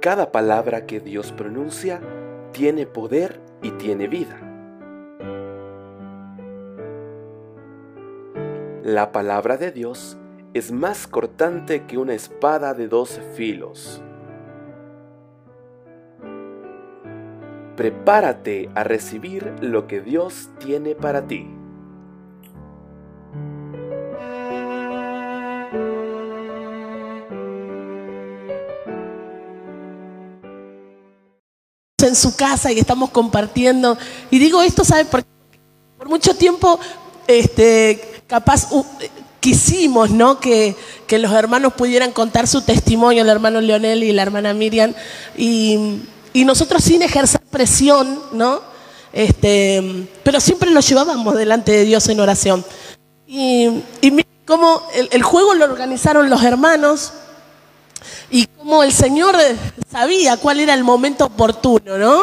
Cada palabra que Dios pronuncia tiene poder y tiene vida. La palabra de Dios es más cortante que una espada de dos filos. Prepárate a recibir lo que Dios tiene para ti. En su casa y estamos compartiendo. Y digo esto, ¿sabe? Porque por mucho tiempo, este, capaz quisimos, ¿no? Que, que, los hermanos pudieran contar su testimonio, el hermano Leonel y la hermana Miriam, y, nosotros sin ejercer presión, ¿no? Este, pero siempre lo llevábamos delante de Dios en oración. Y, y cómo el, el juego lo organizaron los hermanos, y como el Señor sabía cuál era el momento oportuno, ¿no?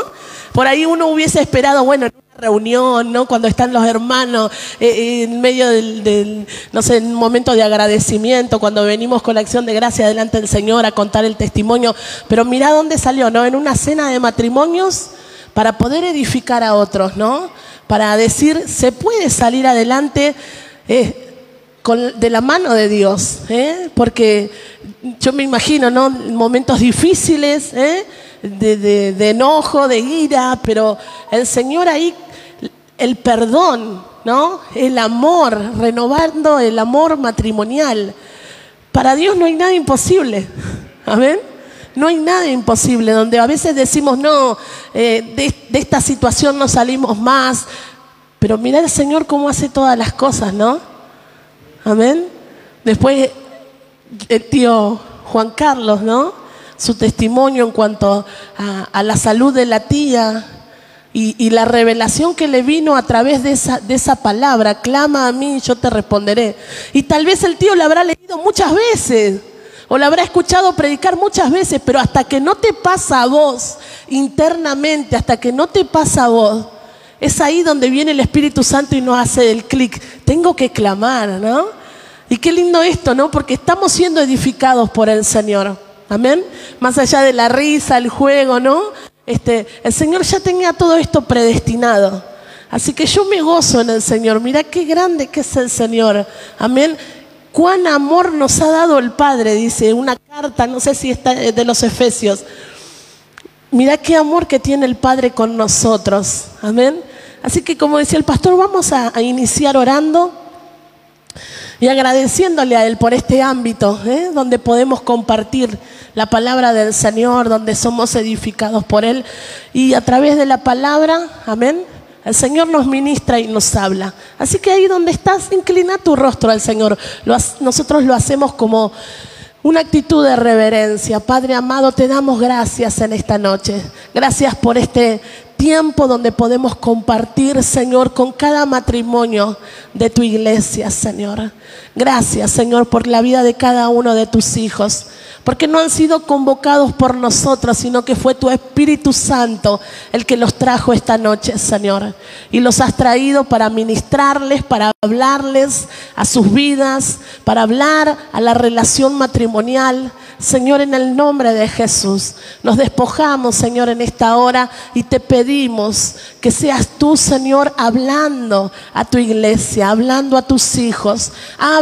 Por ahí uno hubiese esperado, bueno, en una reunión, ¿no? Cuando están los hermanos, eh, eh, en medio del, no sé, en un momento de agradecimiento, cuando venimos con la acción de gracia delante del Señor a contar el testimonio. Pero mira dónde salió, ¿no? En una cena de matrimonios para poder edificar a otros, ¿no? Para decir, se puede salir adelante. Eh, de la mano de Dios, ¿eh? porque yo me imagino, ¿no? Momentos difíciles, ¿eh? de, enojo, de ira, pero el Señor ahí, el perdón, ¿no? El amor, renovando el amor matrimonial. Para Dios no hay nada imposible. Amén. No hay nada imposible, donde a veces decimos, no, eh, de, de, esta situación no salimos más, pero mira el Señor cómo hace todas las cosas, ¿no? Amén. Después el tío Juan Carlos, ¿no? Su testimonio en cuanto a, la salud de la tía y, la revelación que le vino a través de esa, de esa palabra, clama a mí y yo te responderé. Y tal vez el tío la habrá leído muchas veces o la habrá escuchado predicar muchas veces, pero hasta que no te pasa a vos internamente, hasta que no te pasa a vos, es ahí donde viene el Espíritu Santo y nos hace el clic. Tengo que clamar, ¿no? Y qué lindo esto, ¿no? Porque estamos siendo edificados por el Señor. Amén. Más allá de la risa, el juego, ¿no? Este, el Señor ya tenía todo esto predestinado. Así que yo me gozo en el Señor. Mira qué grande que es el Señor. Amén. Cuán amor nos ha dado el Padre, dice una carta, no sé si está de los Efesios. Mira qué amor que tiene el Padre con nosotros. Amén. Así que como decía el pastor, vamos a, iniciar orando y agradeciéndole a Él por este ámbito, ¿eh? donde podemos compartir la palabra del Señor, donde somos edificados por Él. Y a través de la palabra, amén, el Señor nos ministra y nos habla. Así que ahí donde estás, inclina tu rostro al Señor. nosotros lo hacemos como una actitud de reverencia. Padre amado, te damos gracias en esta noche. Gracias por este tiempo donde podemos compartir, Señor, con cada matrimonio de tu iglesia, Señor. Gracias, Señor, por la vida de cada uno de tus hijos porque no han sido convocados por nosotros, sino que fue tu Espíritu Santo el que los trajo esta noche, Señor. Y los has traído para ministrarles, para hablarles a sus vidas, para hablar a la relación matrimonial. Señor, en el nombre de Jesús, nos despojamos, Señor, en esta hora y te pedimos que seas tú, Señor, hablando a tu iglesia, hablando a tus hijos.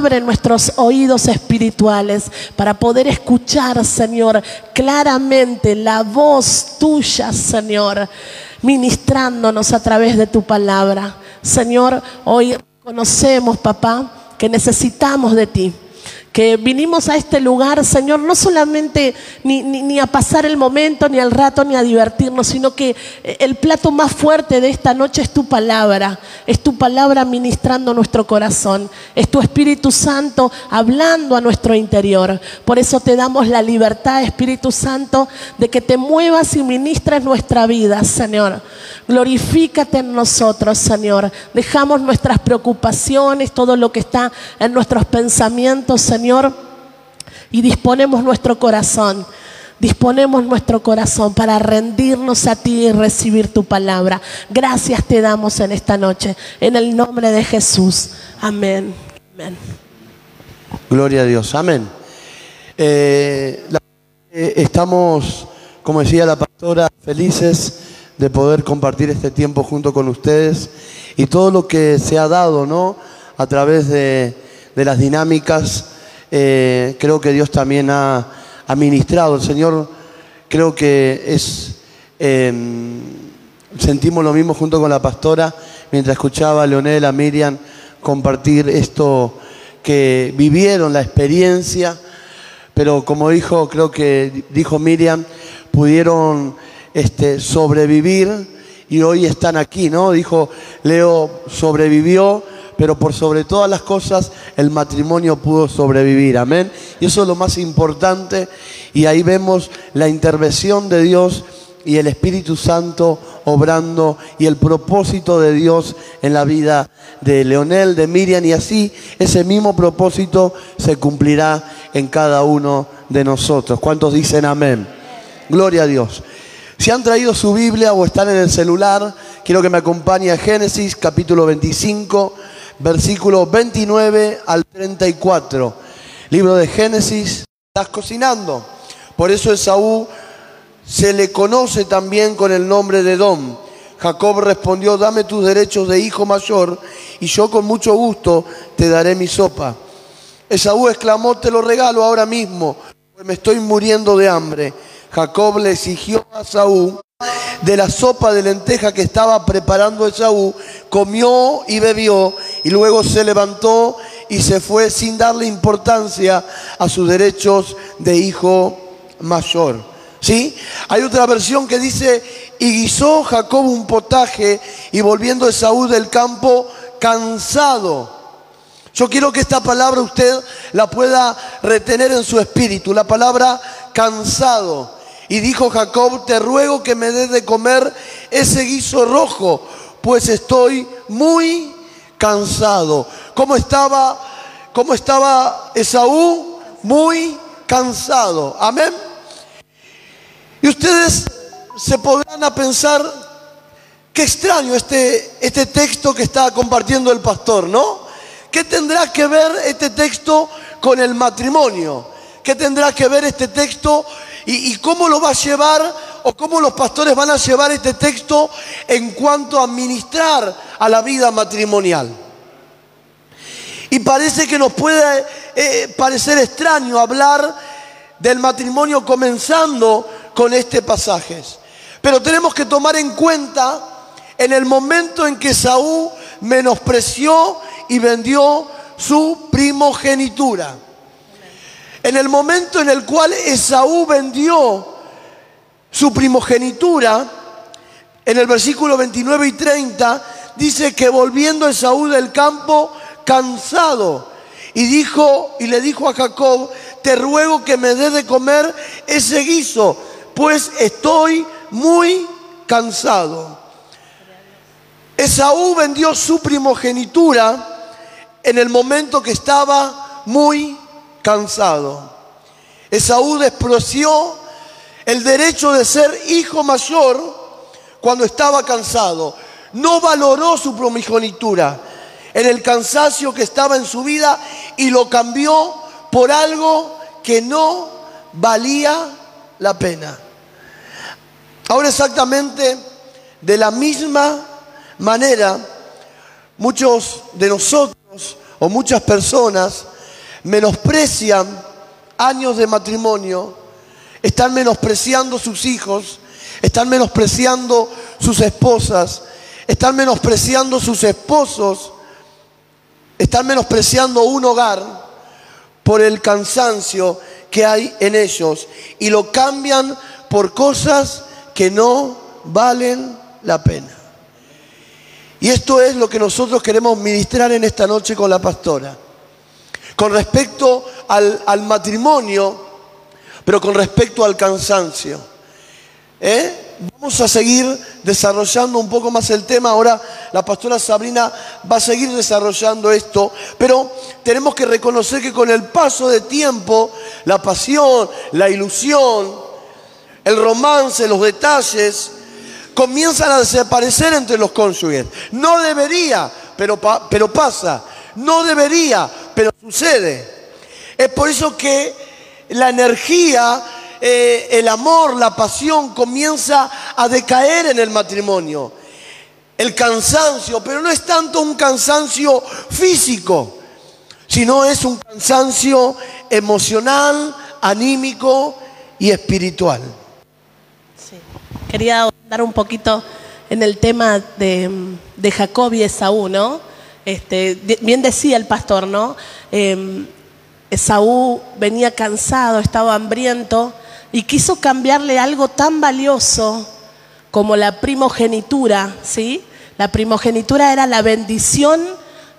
Abre nuestros oídos espirituales para poder escuchar Señor, claramente la voz tuya, Señor, ministrándonos a través de tu palabra. Señor, hoy conocemos, papá, que necesitamos de ti que vinimos a este lugar, Señor, no solamente ni, ni, a pasar el momento, ni al rato, ni a divertirnos, sino que el plato más fuerte de esta noche es tu palabra, es tu palabra ministrando nuestro corazón, es tu Espíritu Santo hablando a nuestro interior. Por eso te damos la libertad, Espíritu Santo, de que te muevas y ministres nuestra vida, Señor. Glorifícate en nosotros, Señor. Dejamos nuestras preocupaciones, todo lo que está en nuestros pensamientos, Señor Señor, y disponemos nuestro corazón. Disponemos nuestro corazón para rendirnos a ti y recibir tu palabra. Gracias te damos en esta noche. En el nombre de Jesús. Amén. Gloria a Dios. Amén. Eh, eh, estamos como decía la pastora, felices de poder compartir este tiempo junto con ustedes y todo lo que se ha dado, ¿no? A través de, las dinámicas, eh, creo que Dios también ha, administrado. El Señor creo que es, em, sentimos lo mismo junto con la pastora, mientras escuchaba a Leonel, a Miriam compartir esto que vivieron, la experiencia, pero como dijo, creo que dijo Miriam, pudieron este, sobrevivir y hoy están aquí, ¿no? Dijo, Leo sobrevivió, pero por sobre todas las cosas el matrimonio pudo sobrevivir, amén. Y eso es lo más importante y ahí vemos la intervención de Dios y el Espíritu Santo obrando y el propósito de Dios en la vida de Leonel, de Miriam y así ese mismo propósito se cumplirá en cada uno de nosotros. ¿Cuántos dicen amén? Gloria a Dios. Si han traído su Biblia o están en el celular, quiero que me acompañe a Génesis capítulo 25, versículo 29 al 34. Libro de Génesis, estás cocinando. Por eso Esaú se le conoce también con el nombre de Dom. Jacob respondió, dame tus derechos de hijo mayor y yo con mucho gusto te daré mi sopa. Esaú exclamó, te lo regalo ahora mismo, pues me estoy muriendo de hambre. Jacob le exigió a Saúl de la sopa de lenteja que estaba preparando Esaú, comió y bebió y luego se levantó y se fue sin darle importancia a sus derechos de hijo mayor. ¿Sí? Hay otra versión que dice, y guisó Jacob un potaje y volviendo Esaú del campo cansado. Yo quiero que esta palabra usted la pueda retener en su espíritu, la palabra cansado. Y dijo Jacob, te ruego que me des de comer ese guiso rojo, pues estoy muy cansado. ¿Cómo estaba, cómo estaba Esaú? Muy cansado. Amén. Y ustedes se podrán a pensar, qué extraño este, este texto que está compartiendo el pastor, ¿no? ¿Qué tendrá que ver este texto con el matrimonio? ¿Qué tendrá que ver este texto ¿Y, cómo lo va a llevar o cómo los pastores van a llevar este texto en cuanto a ministrar a la vida matrimonial? Y parece que nos puede eh, parecer extraño hablar del matrimonio comenzando con este pasaje. Pero tenemos que tomar en cuenta en el momento en que Saúl menospreció y vendió su primogenitura. En el momento en el cual Esaú vendió su primogenitura, en el versículo 29 y 30, dice que volviendo Esaú del campo cansado, y dijo y le dijo a Jacob, te ruego que me dé de comer ese guiso, pues estoy muy cansado. Esaú vendió su primogenitura en el momento que estaba muy cansado. Esaú despreció el derecho de ser hijo mayor cuando estaba cansado. No valoró su primogenitura en el cansancio que estaba en su vida y lo cambió por algo que no valía la pena. Ahora exactamente de la misma manera, muchos de nosotros o muchas personas menosprecian años de matrimonio, están menospreciando sus hijos, están menospreciando sus esposas, están menospreciando sus esposos, están menospreciando un hogar por el cansancio que hay en ellos y lo cambian por cosas que no valen la pena. Y esto es lo que nosotros queremos ministrar en esta noche con la pastora con respecto al, matrimonio, pero con respecto al cansancio. ¿Eh? Vamos a seguir desarrollando un poco más el tema. Ahora la pastora Sabrina va a seguir desarrollando esto, pero tenemos que reconocer que con el paso de tiempo, la pasión, la ilusión, el romance, los detalles, comienzan a desaparecer entre los cónyuges. No debería, pero, pero pasa. No debería, pero sucede. Es por eso que la energía eh, el amor, la pasión comienza a decaer en el matrimonio. El cansancio, pero no es tanto un cansancio físico, sino es un cansancio emocional, anímico y espiritual. Quería dar un poquito en el tema de, de Jacob y Esaú, ¿no? Este, bien decía el pastor, ¿no? Em, Esaú venía cansado, estaba hambriento y quiso cambiarle algo tan valioso como la primogenitura, ¿sí? La primogenitura era la bendición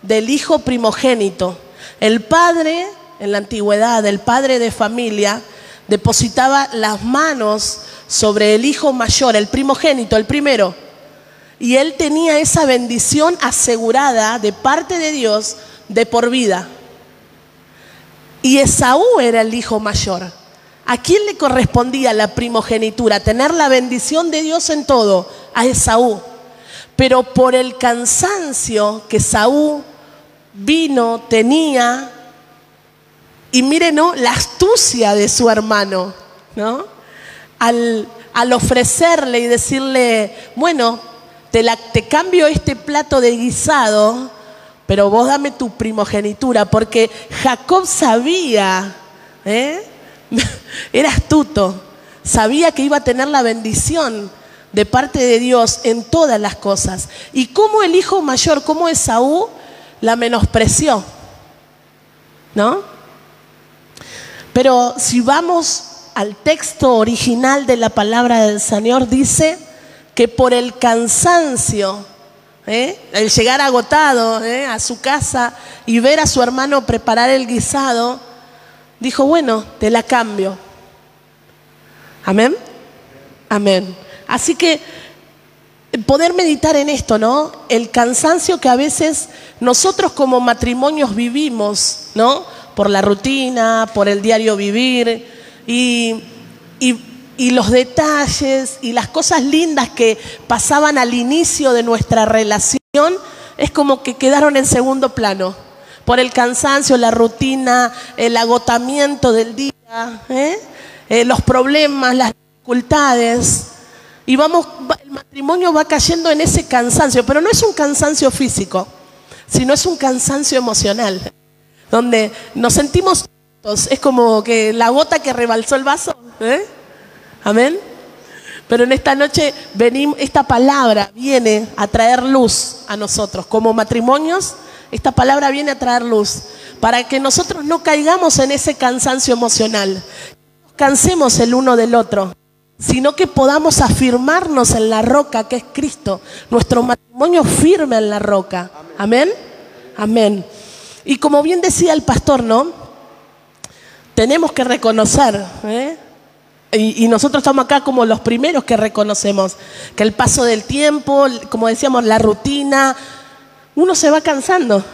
del hijo primogénito. El padre, en la antigüedad, el padre de familia, depositaba las manos sobre el hijo mayor, el primogénito, el primero. Y él tenía esa bendición asegurada de parte de Dios de por vida. Y Esaú era el hijo mayor. ¿A quién le correspondía la primogenitura? Tener la bendición de Dios en todo, a Esaú. Pero por el cansancio que Esaú vino, tenía, y miren, ¿no? La astucia de su hermano, ¿no? Al, al ofrecerle y decirle, bueno, te, cambio este plato de guisado, pero vos dame tu primogenitura, porque Jacob sabía, ¿eh? era astuto, sabía que iba a tener la bendición de parte de Dios en todas las cosas. Y como el hijo mayor, como Esaú, la menospreció, ¿no? Pero si vamos al texto original de la palabra del Señor, dice que por el cansancio, ¿eh? el llegar agotado ¿eh? a su casa y ver a su hermano preparar el guisado, dijo, bueno, te la cambio. Amén. Amén. Así que poder meditar en esto, ¿no? El cansancio que a veces nosotros como matrimonios vivimos, ¿no? por la rutina, por el diario vivir y, los detalles y las cosas lindas que pasaban al inicio de nuestra relación, es como que quedaron en segundo plano. Por el cansancio, la rutina, el agotamiento del día, ¿eh? Eh, los problemas, las dificultades. Y vamos, el matrimonio va cayendo en ese cansancio, pero no es un cansancio físico, sino es un cansancio emocional donde nos sentimos, es como que la gota que rebalsó el vaso. ¿eh? Amén. Pero en esta noche venimos, esta palabra viene a traer luz a nosotros. Como matrimonios, esta palabra viene a traer luz para que nosotros no caigamos en ese cansancio emocional, no cansemos el uno del otro, sino que podamos afirmarnos en la roca que es Cristo, nuestro matrimonio firme en la roca. Amén. Amén. Y como bien decía el pastor, ¿no? Tenemos que reconocer, ¿eh? Y, nosotros estamos acá como los primeros que reconocemos que el paso del tiempo, como decíamos, la rutina, uno se va cansando,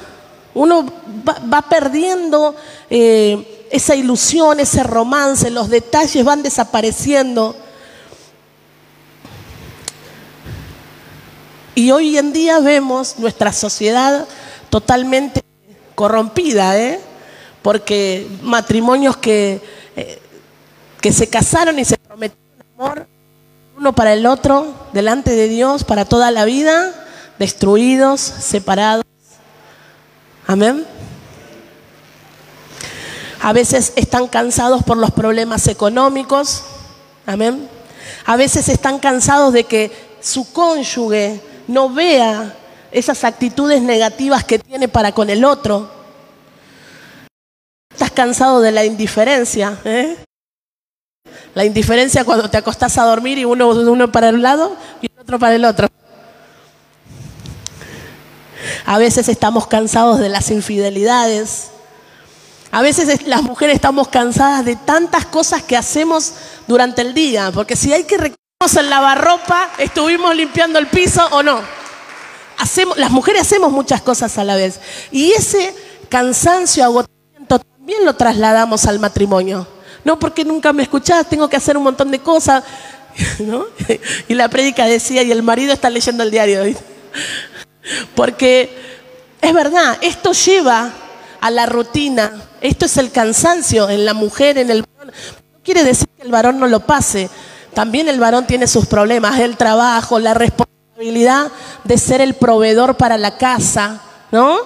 uno va, perdiendo eh, esa ilusión, ese romance, los detalles van desapareciendo. Y hoy en día vemos nuestra sociedad totalmente corrompida, ¿eh? porque matrimonios que, eh, que se casaron y se prometieron amor uno para el otro, delante de Dios, para toda la vida, destruidos, separados. Amén. A veces están cansados por los problemas económicos. Amén. A veces están cansados de que su cónyuge no vea esas actitudes negativas que tiene para con el otro. Estás cansado de la indiferencia. ¿eh? La indiferencia cuando te acostás a dormir y uno, uno para un lado y otro para el otro. A veces estamos cansados de las infidelidades. A veces las mujeres estamos cansadas de tantas cosas que hacemos durante el día. Porque si hay que recogernos el lavarropa, estuvimos limpiando el piso o no las mujeres hacemos muchas cosas a la vez. Y ese cansancio, agotamiento, también lo trasladamos al matrimonio. No, porque nunca me escuchás, tengo que hacer un montón de cosas. Y la prédica decía, y el marido está leyendo el diario. Porque es verdad, esto lleva a la rutina, esto es el cansancio en la mujer, en el... No quiere decir que el varón no lo pase. También el varón tiene sus problemas, el trabajo, la responsabilidad de ser el proveedor para la casa, ¿no?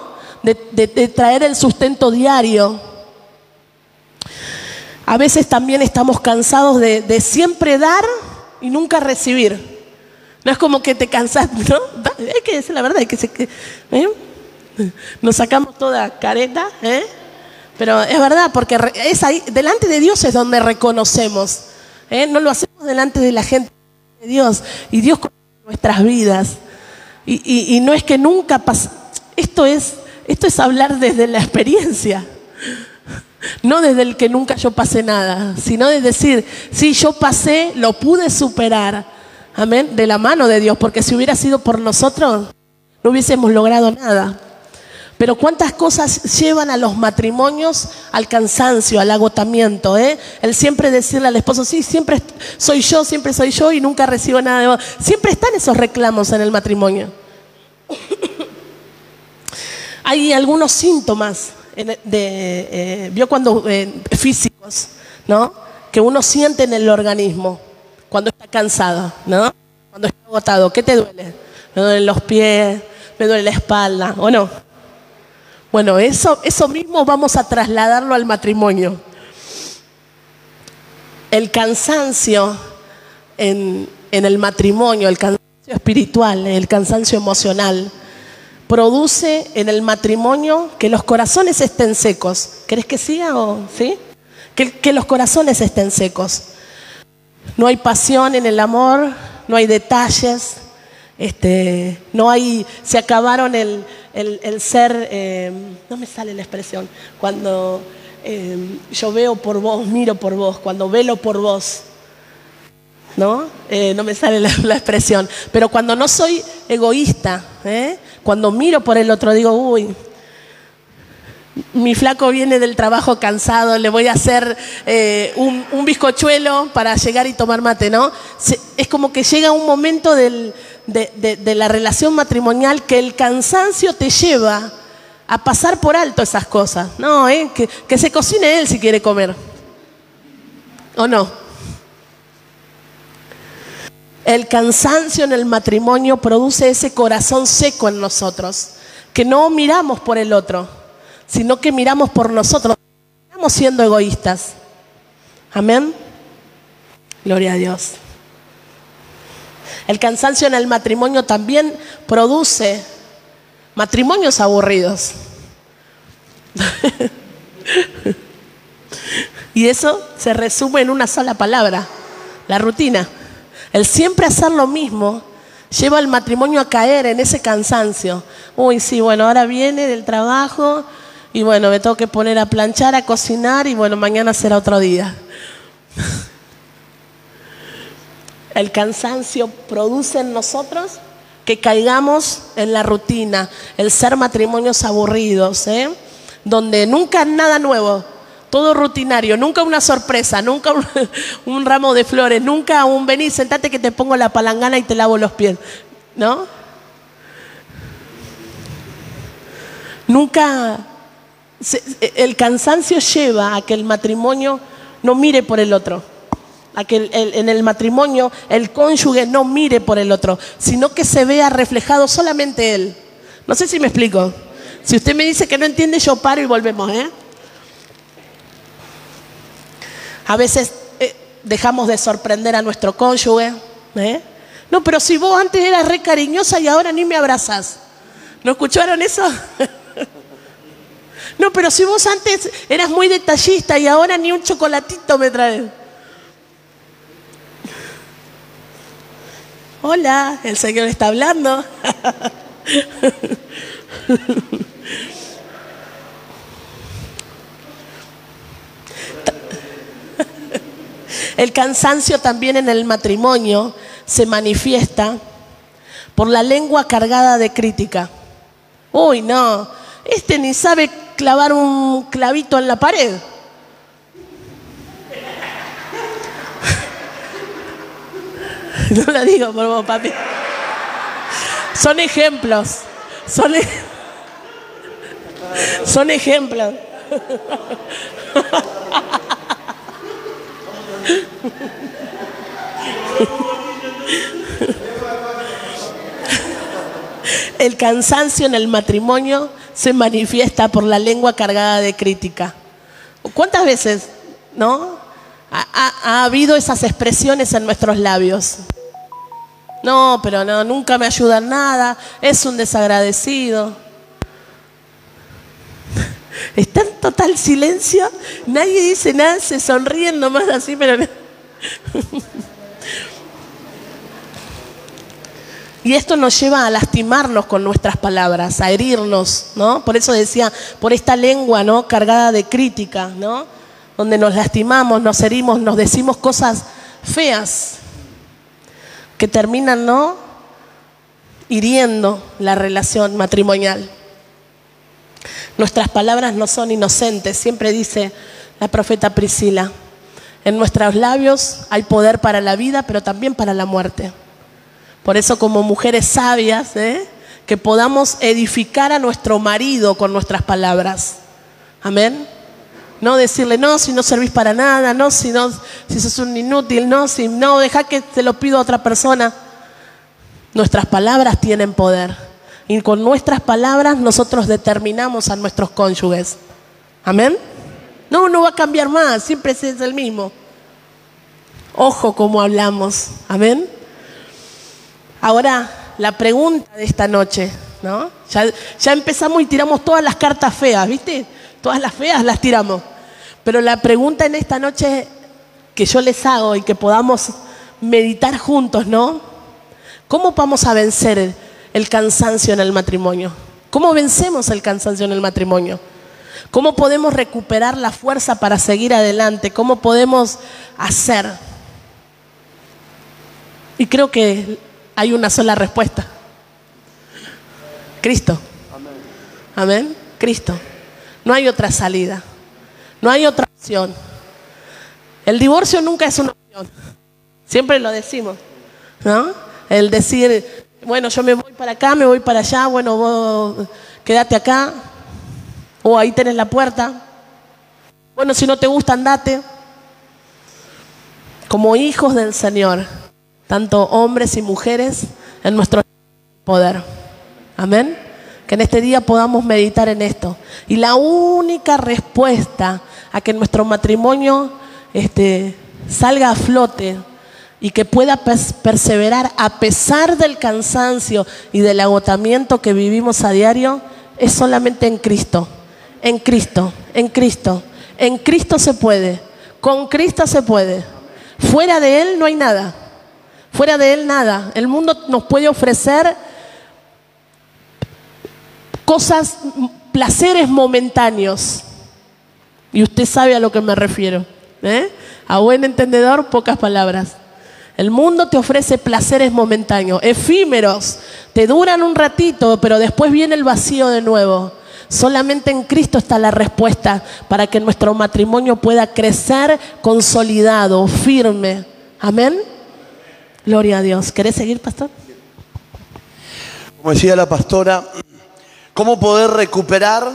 De traer el sustento diario. A veces también estamos cansados de, siempre dar y nunca recibir. No es como que te cansas, ¿no? Es que es la verdad, es que se, ¿eh? nos sacamos toda careta, ¿eh? pero es verdad, porque es ahí, delante de Dios es donde reconocemos. ¿eh? No lo hacemos delante de la gente de Dios. Y Dios conoce nuestras vidas. Y, y, y no es que nunca pasa. Esto es, esto es hablar desde la experiencia. No desde el que nunca yo pasé nada, sino de decir, sí, yo pasé, lo pude superar. Amén, de la mano de Dios, porque si hubiera sido por nosotros, no hubiésemos logrado nada. Pero cuántas cosas llevan a los matrimonios al cansancio, al agotamiento. ¿eh? El siempre decirle al esposo, sí, siempre soy yo, siempre soy yo y nunca recibo nada de vos. Siempre están esos reclamos en el matrimonio. Hay algunos síntomas eh, vio cuando eh, físicos, ¿no? Que uno siente en el organismo cuando está cansado, ¿no? Cuando está agotado. ¿Qué te duele? Me duelen los pies, me duele la espalda, ¿o no? Bueno, eso, eso mismo vamos a trasladarlo al matrimonio. El cansancio en, en el matrimonio, el cansancio espiritual, el cansancio emocional, produce en el matrimonio que los corazones estén secos. ¿Querés que siga o sí? Que, que, los corazones estén secos. No hay pasión en el amor, no hay detalles, este, no hay, se acabaron el, el, el ser, eh, no me sale la expresión, cuando eh, yo veo por vos, miro por vos, cuando velo por vos. ¿No? Eh, no me sale la, expresión, pero cuando no soy egoísta, ¿eh? cuando miro por el otro, digo, uy, mi flaco viene del trabajo cansado, le voy a hacer eh, un, bizcochuelo para llegar y tomar mate, ¿no? Es como que llega un momento de, la relación matrimonial que el cansancio te lleva a pasar por alto esas cosas, ¿no? Que, que se cocine él si quiere comer, ¿o no? El cansancio en el matrimonio produce ese corazón seco en nosotros, que no miramos por el otro, sino que miramos por nosotros. Estamos siendo egoístas. Amén. Gloria a Dios. El cansancio en el matrimonio también produce matrimonios aburridos. y eso se resume en una sola palabra, la rutina. El siempre hacer lo mismo lleva al matrimonio a caer en ese cansancio. Uy, sí, bueno, ahora viene del trabajo y bueno, me tengo que poner a planchar, a cocinar y bueno, mañana será otro día. El cansancio produce en nosotros que caigamos en la rutina, el ser matrimonios aburridos, ¿eh? donde nunca nada nuevo, todo rutinario, nunca una sorpresa, nunca un, ramo de flores, nunca un vení, sentate que te pongo la palangana y te lavo los pies, ¿no? Nunca se, el cansancio lleva a que el matrimonio no mire por el otro, a que en el matrimonio el cónyuge no mire por el otro, sino que se vea reflejado solamente él. No sé si me explico. Si usted me dice que no entiende, yo paro y volvemos, ¿eh? A veces eh, dejamos de sorprender a nuestro cónyuge. ¿eh? No, pero si vos antes eras re cariñosa y ahora ni me abrazás. ¿No escucharon eso? no, pero si vos antes eras muy detallista y ahora ni un chocolatito me traes. Hola, el Señor está hablando. El cansancio también en el matrimonio se manifiesta por la lengua cargada de crítica. Uy, no, este ni sabe clavar un clavito en la pared. No lo digo por vos, papi. Son ejemplos. Son, e son ejemplos. El cansancio en el matrimonio se manifiesta por la lengua cargada de crítica. ¿Cuántas veces, no? Ha, ha- ha habido esas expresiones en nuestros labios. No, pero no, nunca me ayuda en nada, es un desagradecido. Está en total silencio, nadie dice nada, se sonríen nomás así, pero... Y esto nos lleva a lastimarnos con nuestras palabras, a herirnos, ¿no? Por eso decía, por esta lengua, ¿no? Cargada de crítica, ¿no? Donde nos lastimamos, nos herimos, nos decimos cosas feas que terminan, ¿no? Hiriendo la relación matrimonial. Nuestras palabras no son inocentes, siempre dice la profeta Priscila. En nuestros labios hay poder para la vida, pero también para la muerte. Por eso como mujeres sabias, ¿eh? que podamos edificar a nuestro marido con nuestras palabras. Amén. No decirle, no, si no servís para nada, no, si, no, si sos un inútil, no, si no, deja que te lo pido a otra persona. Nuestras palabras tienen poder. Y con nuestras palabras nosotros determinamos a nuestros cónyuges. Amén. No, no va a cambiar más, siempre es el mismo. Ojo cómo hablamos. Amén. Ahora, la pregunta de esta noche, ¿no? Ya empezamos y tiramos todas las cartas feas, ¿viste? Todas las feas las tiramos. Pero la pregunta en esta noche que yo les hago y que podamos meditar juntos, ¿no? ¿Cómo vamos a vencer el, cansancio en el matrimonio? ¿Cómo vencemos el cansancio en el matrimonio? ¿Cómo podemos recuperar la fuerza para seguir adelante? ¿Cómo podemos hacer? Y creo que hay una sola respuesta. Cristo. Amén. Cristo. No hay otra salida. No hay otra opción. El divorcio nunca es una opción. Siempre lo decimos. ¿No? El decir, bueno, yo me voy para acá, me voy para allá, bueno, vos quédate acá. O ahí tenés la puerta. Bueno, si no te gusta, andate. Como hijos del Señor, tanto hombres y mujeres, en nuestro poder. Amén. Que en este día podamos meditar en esto. Y la única respuesta a que nuestro matrimonio este, salga a flote y que pueda pers- perseverar a pesar del cansancio y del agotamiento que vivimos a diario es solamente en Cristo. En Cristo, en Cristo. En Cristo se puede. Con Cristo se puede. Fuera de Él no hay nada. Fuera de Él nada. El mundo nos puede ofrecer cosas, placeres momentáneos. Y usted sabe a lo que me refiero. ¿eh? A buen entendedor, pocas palabras. El mundo te ofrece placeres momentáneos, efímeros, te duran un ratito, pero después viene el vacío de nuevo. Solamente en Cristo está la respuesta para que nuestro matrimonio pueda crecer consolidado, firme. Amén. Gloria a Dios. ¿Querés seguir, pastor? Como decía la pastora, ¿cómo poder recuperar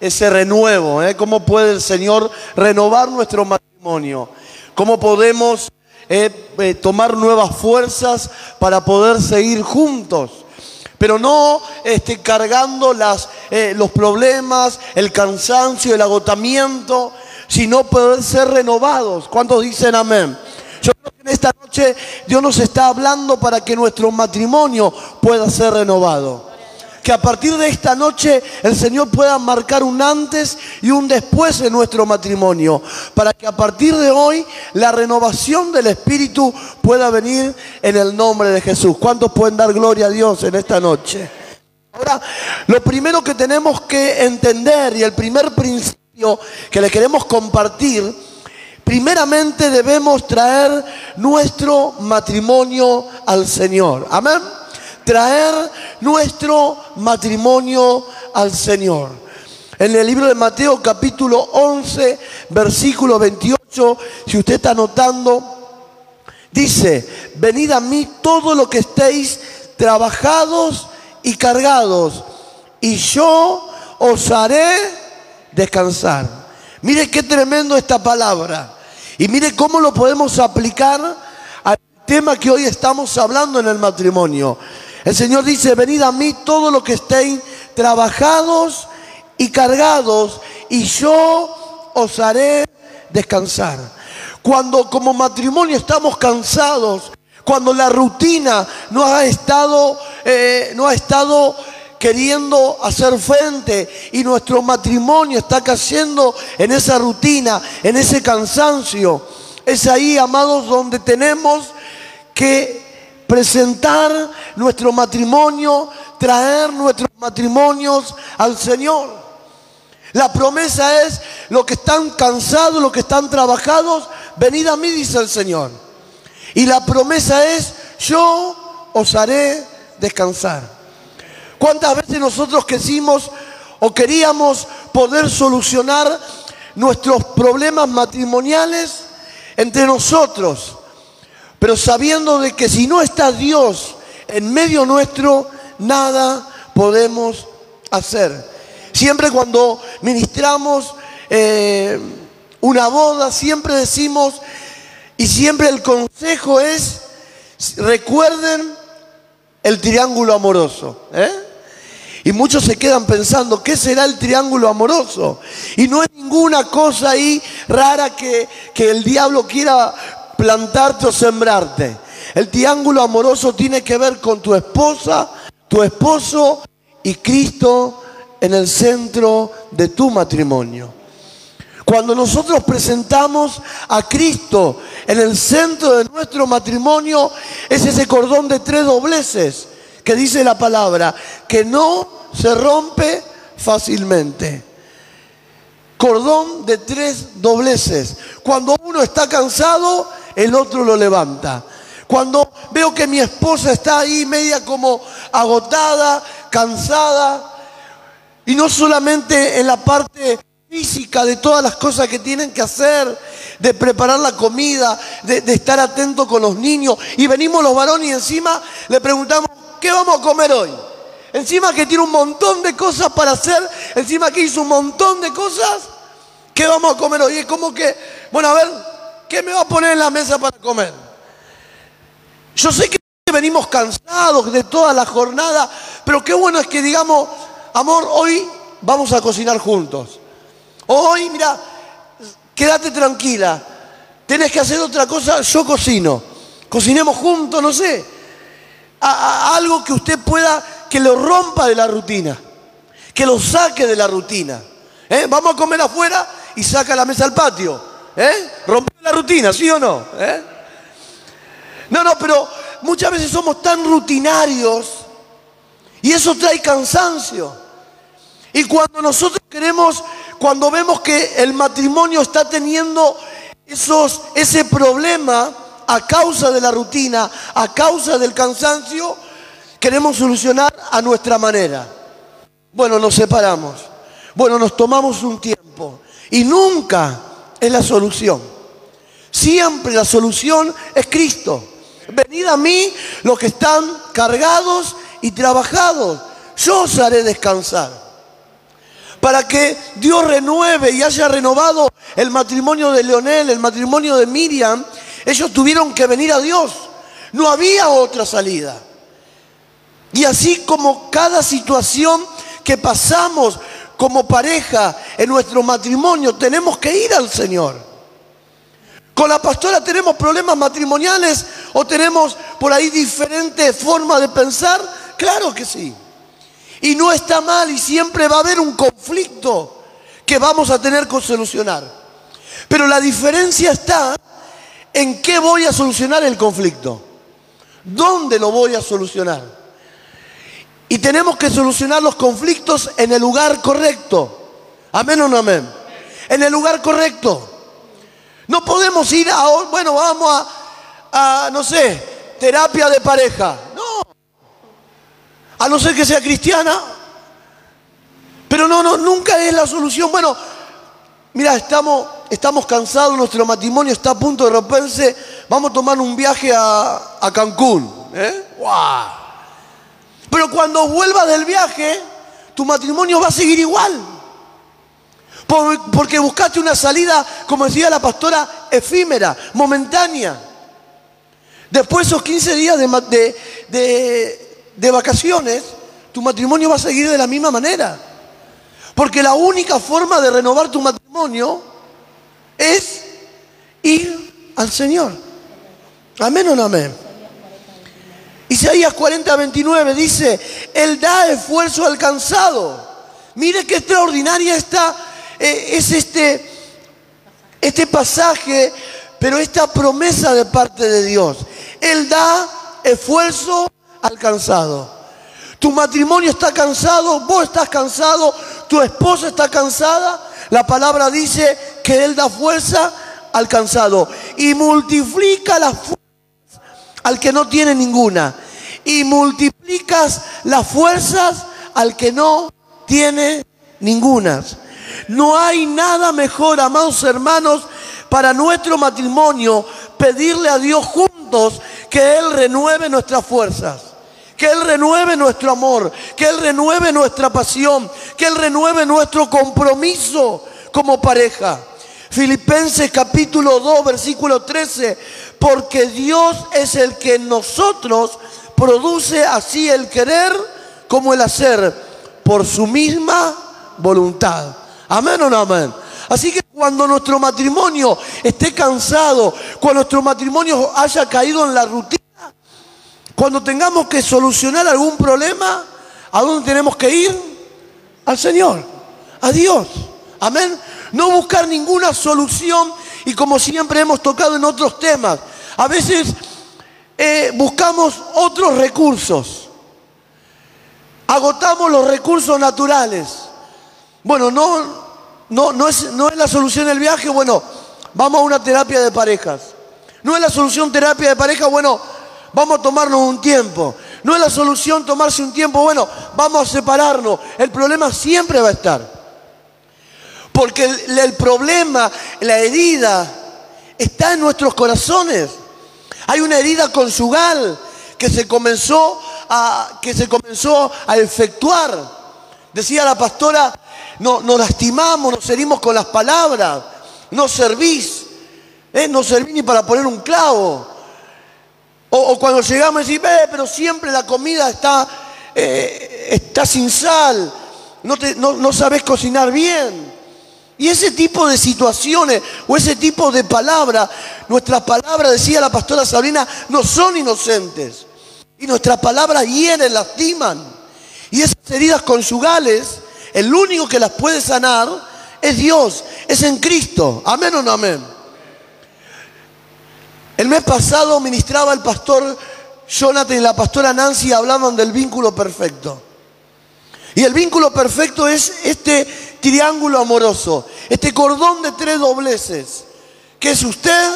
ese renuevo? eh? ¿Cómo puede el Señor renovar nuestro matrimonio? ¿Cómo podemos eh, eh, tomar nuevas fuerzas para poder seguir juntos? Pero no este, cargando eh, los problemas, el cansancio, el agotamiento, sino poder ser renovados. ¿Cuántos dicen amén? Yo creo que en esta noche Dios nos está hablando para que nuestro matrimonio pueda ser renovado. Que a partir de esta noche el Señor pueda marcar un antes y un después en nuestro matrimonio. Para que a partir de hoy la renovación del Espíritu pueda venir en el nombre de Jesús. ¿Cuántos pueden dar gloria a Dios en esta noche? Ahora, lo primero que tenemos que entender y el primer principio que le queremos compartir, primeramente debemos traer nuestro matrimonio al Señor. Amén. Traer nuestro matrimonio al Señor. En el libro de Mateo capítulo 11, versículo 28, si usted está anotando, dice, venid a mí todo lo que estéis trabajados y cargados, y yo os haré descansar. Mire qué tremendo esta palabra. Y mire cómo lo podemos aplicar al tema que hoy estamos hablando en el matrimonio. El Señor dice, venid a mí todos los que estén trabajados y cargados, y yo os haré descansar. Cuando como matrimonio estamos cansados, cuando la rutina no ha estado, eh, no ha estado queriendo hacer frente y nuestro matrimonio está cayendo en esa rutina, en ese cansancio. Es ahí, amados, donde tenemos que presentar nuestro matrimonio, traer nuestros matrimonios al Señor. La promesa es, los que están cansados, los que están trabajados, venid a mí, dice el Señor. Y la promesa es, yo os haré descansar. ¿Cuántas veces nosotros quisimos o queríamos poder solucionar nuestros problemas matrimoniales entre nosotros? Pero sabiendo de que si no está Dios en medio nuestro, nada podemos hacer. Siempre cuando ministramos eh, una boda, siempre decimos, y siempre el consejo es, recuerden el triángulo amoroso. ¿eh? Y muchos se quedan pensando, ¿qué será el triángulo amoroso? Y no es ninguna cosa ahí rara que, que el diablo quiera plantarte o sembrarte. El triángulo amoroso tiene que ver con tu esposa, tu esposo y Cristo en el centro de tu matrimonio. Cuando nosotros presentamos a Cristo en el centro de nuestro matrimonio, es ese cordón de tres dobleces que dice la palabra, que no se rompe fácilmente. Cordón de tres dobleces. Cuando uno está cansado, el otro lo levanta. Cuando veo que mi esposa está ahí media como agotada, cansada, y no solamente en la parte física de todas las cosas que tienen que hacer, de preparar la comida, de, estar atento con los niños, y venimos los varones y encima le preguntamos, ¿qué vamos a comer hoy? Encima que tiene un montón de cosas para hacer, encima que hizo un montón de cosas, ¿qué vamos a comer hoy? Es como que, bueno, a ver, ¿qué me va a poner en la mesa para comer? Yo sé que venimos cansados de toda la jornada, pero qué bueno es que digamos, amor, hoy vamos a cocinar juntos. Hoy, mira, quédate tranquila, tenés que hacer otra cosa, yo cocino. Cocinemos juntos, no sé algo que usted pueda, que lo rompa de la rutina, que lo saque de la rutina. ¿Eh? Vamos a comer afuera y saca la mesa al patio. ¿Eh? Rompe la rutina, ¿sí o no? ¿Eh? No, no, pero muchas veces somos tan rutinarios y eso trae cansancio. Y cuando nosotros queremos, cuando vemos que el matrimonio está teniendo esos, ese problema, a causa de la rutina, a causa del cansancio, queremos solucionar a nuestra manera. Bueno, nos separamos. Bueno, nos tomamos un tiempo. Y nunca es la solución. Siempre la solución es Cristo. Venid a mí los que están cargados y trabajados. Yo os haré descansar. Para que Dios renueve y haya renovado el matrimonio de Leonel, el matrimonio de Miriam ellos tuvieron que venir a Dios. No había otra salida. Y así como cada situación que pasamos como pareja en nuestro matrimonio, tenemos que ir al Señor. Con la pastora tenemos problemas matrimoniales o tenemos por ahí diferentes formas de pensar. Claro que sí. Y no está mal y siempre va a haber un conflicto que vamos a tener que solucionar. Pero la diferencia está ¿En qué voy a solucionar el conflicto? ¿Dónde lo voy a solucionar? Y tenemos que solucionar los conflictos en el lugar correcto. Amén o no amén. En el lugar correcto. No podemos ir a, bueno, vamos a, a no sé, terapia de pareja. No. A no ser que sea cristiana. Pero no, no, nunca es la solución. Bueno, mira, estamos estamos cansados, nuestro matrimonio está a punto de romperse, vamos a tomar un viaje a, Cancún. ¿eh? Pero cuando vuelvas del viaje, tu matrimonio va a seguir igual. porque buscaste una salida, como decía la pastora, efímera, momentánea. Después de esos 15 días de, de- de- de vacaciones, tu matrimonio va a seguir de la misma manera. Porque la única forma de renovar tu matrimonio es ir al Señor. Amén o no amén. Isaías 40, 29 dice, Él da esfuerzo al cansado. Mire qué extraordinaria está, eh, es este, este pasaje, pero esta promesa de parte de Dios. Él da esfuerzo al cansado. Tu matrimonio está cansado, vos estás cansado, tu esposa está cansada. La palabra dice que Él da fuerza al cansado y multiplica las fuerzas al que no tiene ninguna. Y multiplicas las fuerzas al que no tiene ninguna. No hay nada mejor, amados hermanos, para nuestro matrimonio pedirle a Dios juntos que Él renueve nuestras fuerzas. Que Él renueve nuestro amor, que Él renueve nuestra pasión, que Él renueve nuestro compromiso como pareja. Filipenses capítulo 2, versículo 13, porque Dios es el que en nosotros produce así el querer como el hacer por su misma voluntad. Amén o no amén. Así que cuando nuestro matrimonio esté cansado, cuando nuestro matrimonio haya caído en la rutina, cuando tengamos que solucionar algún problema, ¿a dónde tenemos que ir? Al Señor, a Dios. Amén. No buscar ninguna solución y como siempre hemos tocado en otros temas, a veces eh, buscamos otros recursos. Agotamos los recursos naturales. Bueno, no, no, no, es, no es la solución el viaje, bueno, vamos a una terapia de parejas. No es la solución terapia de pareja, bueno, vamos a tomarnos un tiempo. No es la solución tomarse un tiempo, bueno, vamos a separarnos. El problema siempre va a estar. Porque el, el problema, la herida, está en nuestros corazones. Hay una herida conjugal que se comenzó a, que se comenzó a efectuar. Decía la pastora, no, nos lastimamos, nos herimos con las palabras, no servís, ¿eh? no servís ni para poner un clavo. O, cuando llegamos y "Eh, pero siempre la comida está, eh, está sin sal, no, te, no, no sabes cocinar bien. Y ese tipo de situaciones o ese tipo de palabras, nuestras palabras, decía la pastora Sabrina, no son inocentes. Y nuestras palabras hieren, lastiman. Y esas heridas conyugales, el único que las puede sanar es Dios, es en Cristo. Amén o no amén. El mes pasado ministraba el pastor Jonathan y la pastora Nancy hablaban del vínculo perfecto. Y el vínculo perfecto es este triángulo amoroso, este cordón de tres dobleces, que es usted,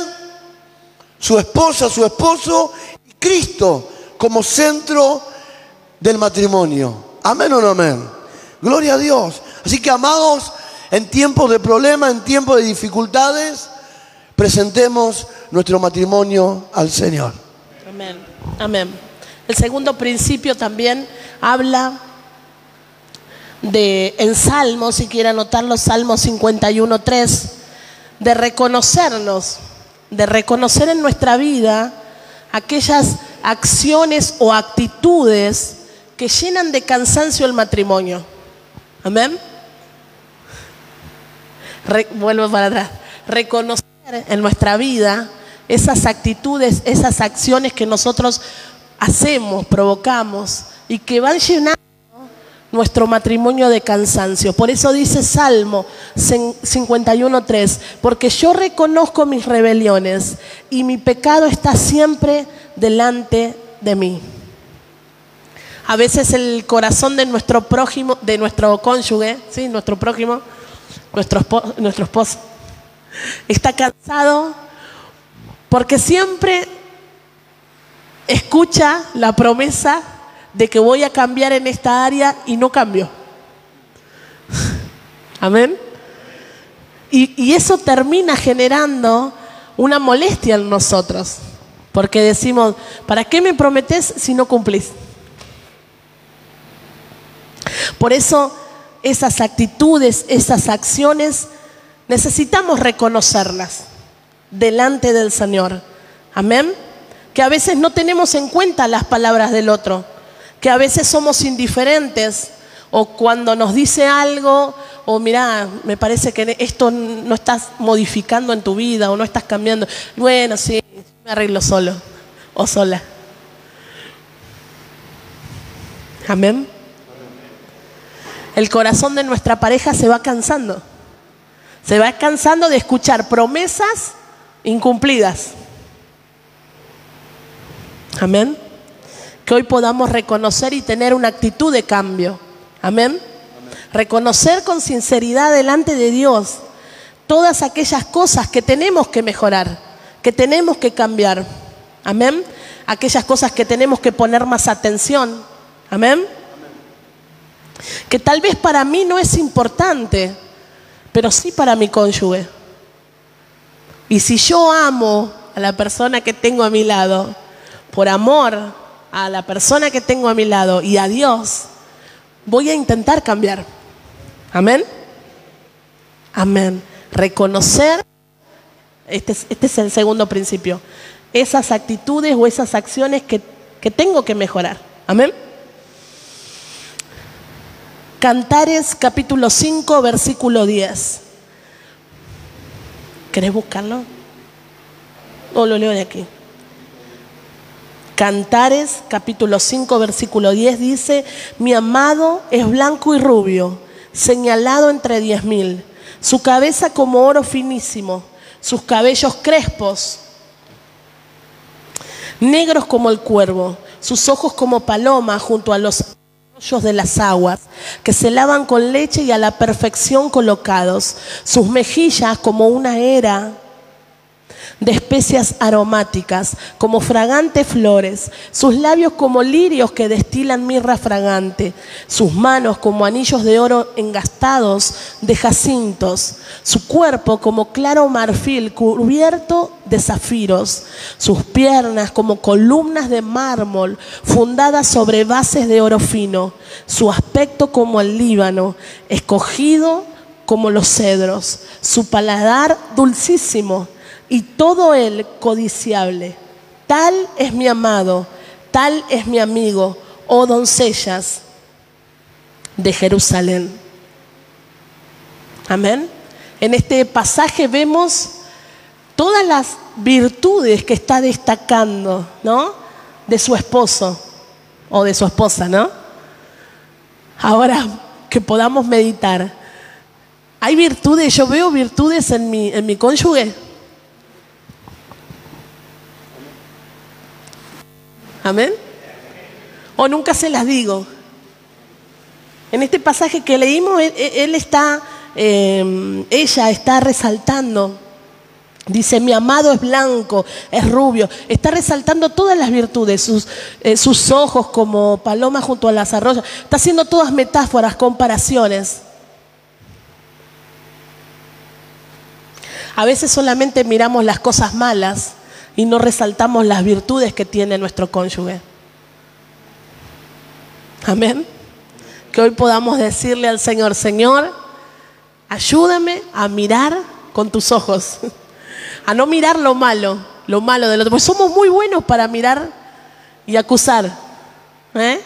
su esposa, su esposo y Cristo como centro del matrimonio. Amén o no amén. Gloria a Dios. Así que amados, en tiempos de problemas, en tiempos de dificultades, presentemos nuestro matrimonio al Señor. Amén. Amén. El segundo principio también habla de, en Salmos, si quiere anotarlo, Salmos 51.3, de reconocernos, de reconocer en nuestra vida aquellas acciones o actitudes que llenan de cansancio el matrimonio. Amén. Vuelvo para atrás. Reconocer en nuestra vida esas actitudes, esas acciones que nosotros hacemos, provocamos y que van llenando nuestro matrimonio de cansancio. Por eso dice Salmo 51.3, porque yo reconozco mis rebeliones y mi pecado está siempre delante de mí. A veces el corazón de nuestro prójimo, de nuestro cónyuge, ¿sí? nuestro prójimo, nuestro, espo- nuestro esposo, está cansado porque siempre escucha la promesa de que voy a cambiar en esta área y no cambio. Amén. Y, eso termina generando una molestia en nosotros, porque decimos, ¿para qué me prometes si no cumplís? Por eso esas actitudes, esas acciones, necesitamos reconocerlas delante del Señor. Amén. Que a veces no tenemos en cuenta las palabras del otro, que a veces somos indiferentes o cuando nos dice algo o mira, me parece que esto no estás modificando en tu vida o no estás cambiando. Bueno, sí, me arreglo solo o sola. Amén. El corazón de nuestra pareja se va cansando. Se va cansando de escuchar promesas incumplidas. Amén. Que hoy podamos reconocer y tener una actitud de cambio. Amén. Reconocer con sinceridad delante de Dios todas aquellas cosas que tenemos que mejorar, que tenemos que cambiar. Amén. Aquellas cosas que tenemos que poner más atención. Amén. Que tal vez para mí no es importante, pero sí para mi cónyuge. Y si yo amo a la persona que tengo a mi lado, por amor a la persona que tengo a mi lado y a Dios, voy a intentar cambiar. Amén. Amén. Reconocer, este es, este es el segundo principio, esas actitudes o esas acciones que, que tengo que mejorar. Amén. Cantares capítulo 5, versículo 10. ¿Querés buscarlo? O lo leo de aquí. Cantares capítulo 5, versículo 10 dice, mi amado es blanco y rubio, señalado entre diez mil, su cabeza como oro finísimo, sus cabellos crespos, negros como el cuervo, sus ojos como paloma junto a los de las aguas, que se lavan con leche y a la perfección colocados, sus mejillas como una era de especias aromáticas, como fragantes flores, sus labios como lirios que destilan mirra fragante, sus manos como anillos de oro engastados de jacintos, su cuerpo como claro marfil cubierto de zafiros, sus piernas como columnas de mármol fundadas sobre bases de oro fino, su aspecto como el Líbano, escogido como los cedros, su paladar dulcísimo y todo él codiciable. Tal es mi amado, tal es mi amigo, oh doncellas de Jerusalén. Amén. En este pasaje vemos todas las virtudes que está destacando, ¿no? De su esposo o de su esposa, ¿no? Ahora que podamos meditar, hay virtudes, yo veo virtudes en mi, en mi cónyuge. Amén. O nunca se las digo. En este pasaje que leímos, él, está, em, ella está resaltando. Dice, mi amado es blanco, es rubio. Está resaltando todas las virtudes, sus, eh, sus ojos como paloma junto a las arroyas. Está haciendo todas metáforas, comparaciones. A veces solamente miramos las cosas malas y no resaltamos las virtudes que tiene nuestro cónyuge. Amén. Que hoy podamos decirle al Señor, Señor, ayúdame a mirar con tus ojos, a no mirar lo malo, lo malo del otro, pues somos muy buenos para mirar y acusar, ¿eh?